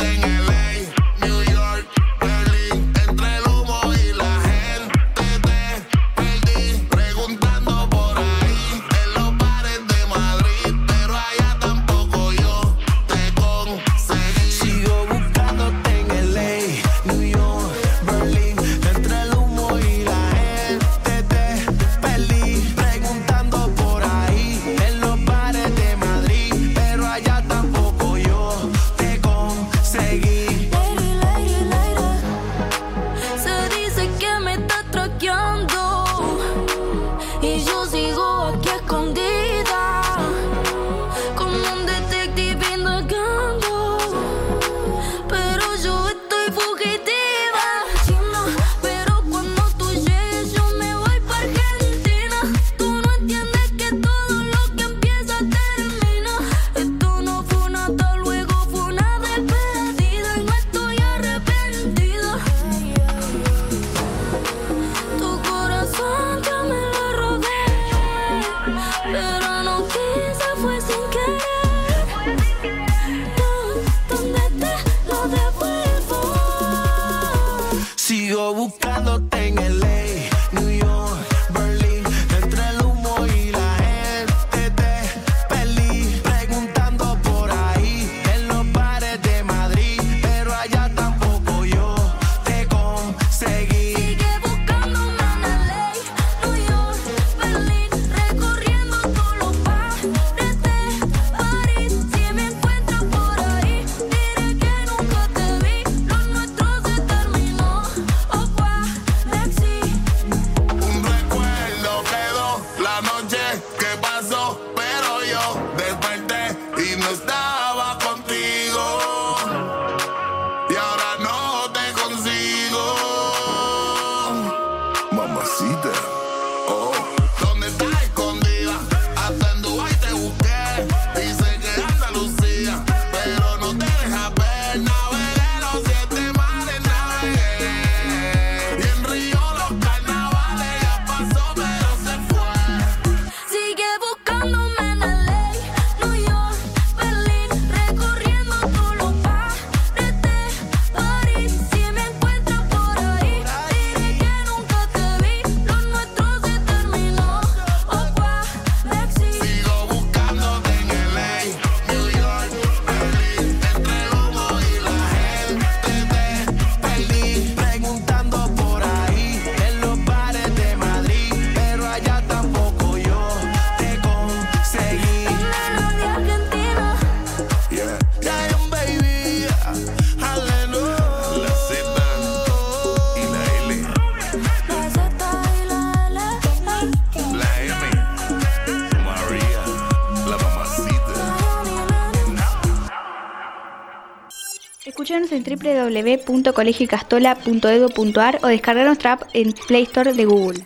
en www.colegiocastola.edu.ar o descargar nuestra app en Play Store de Google.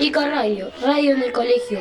Ica Radio, radio en el colegio.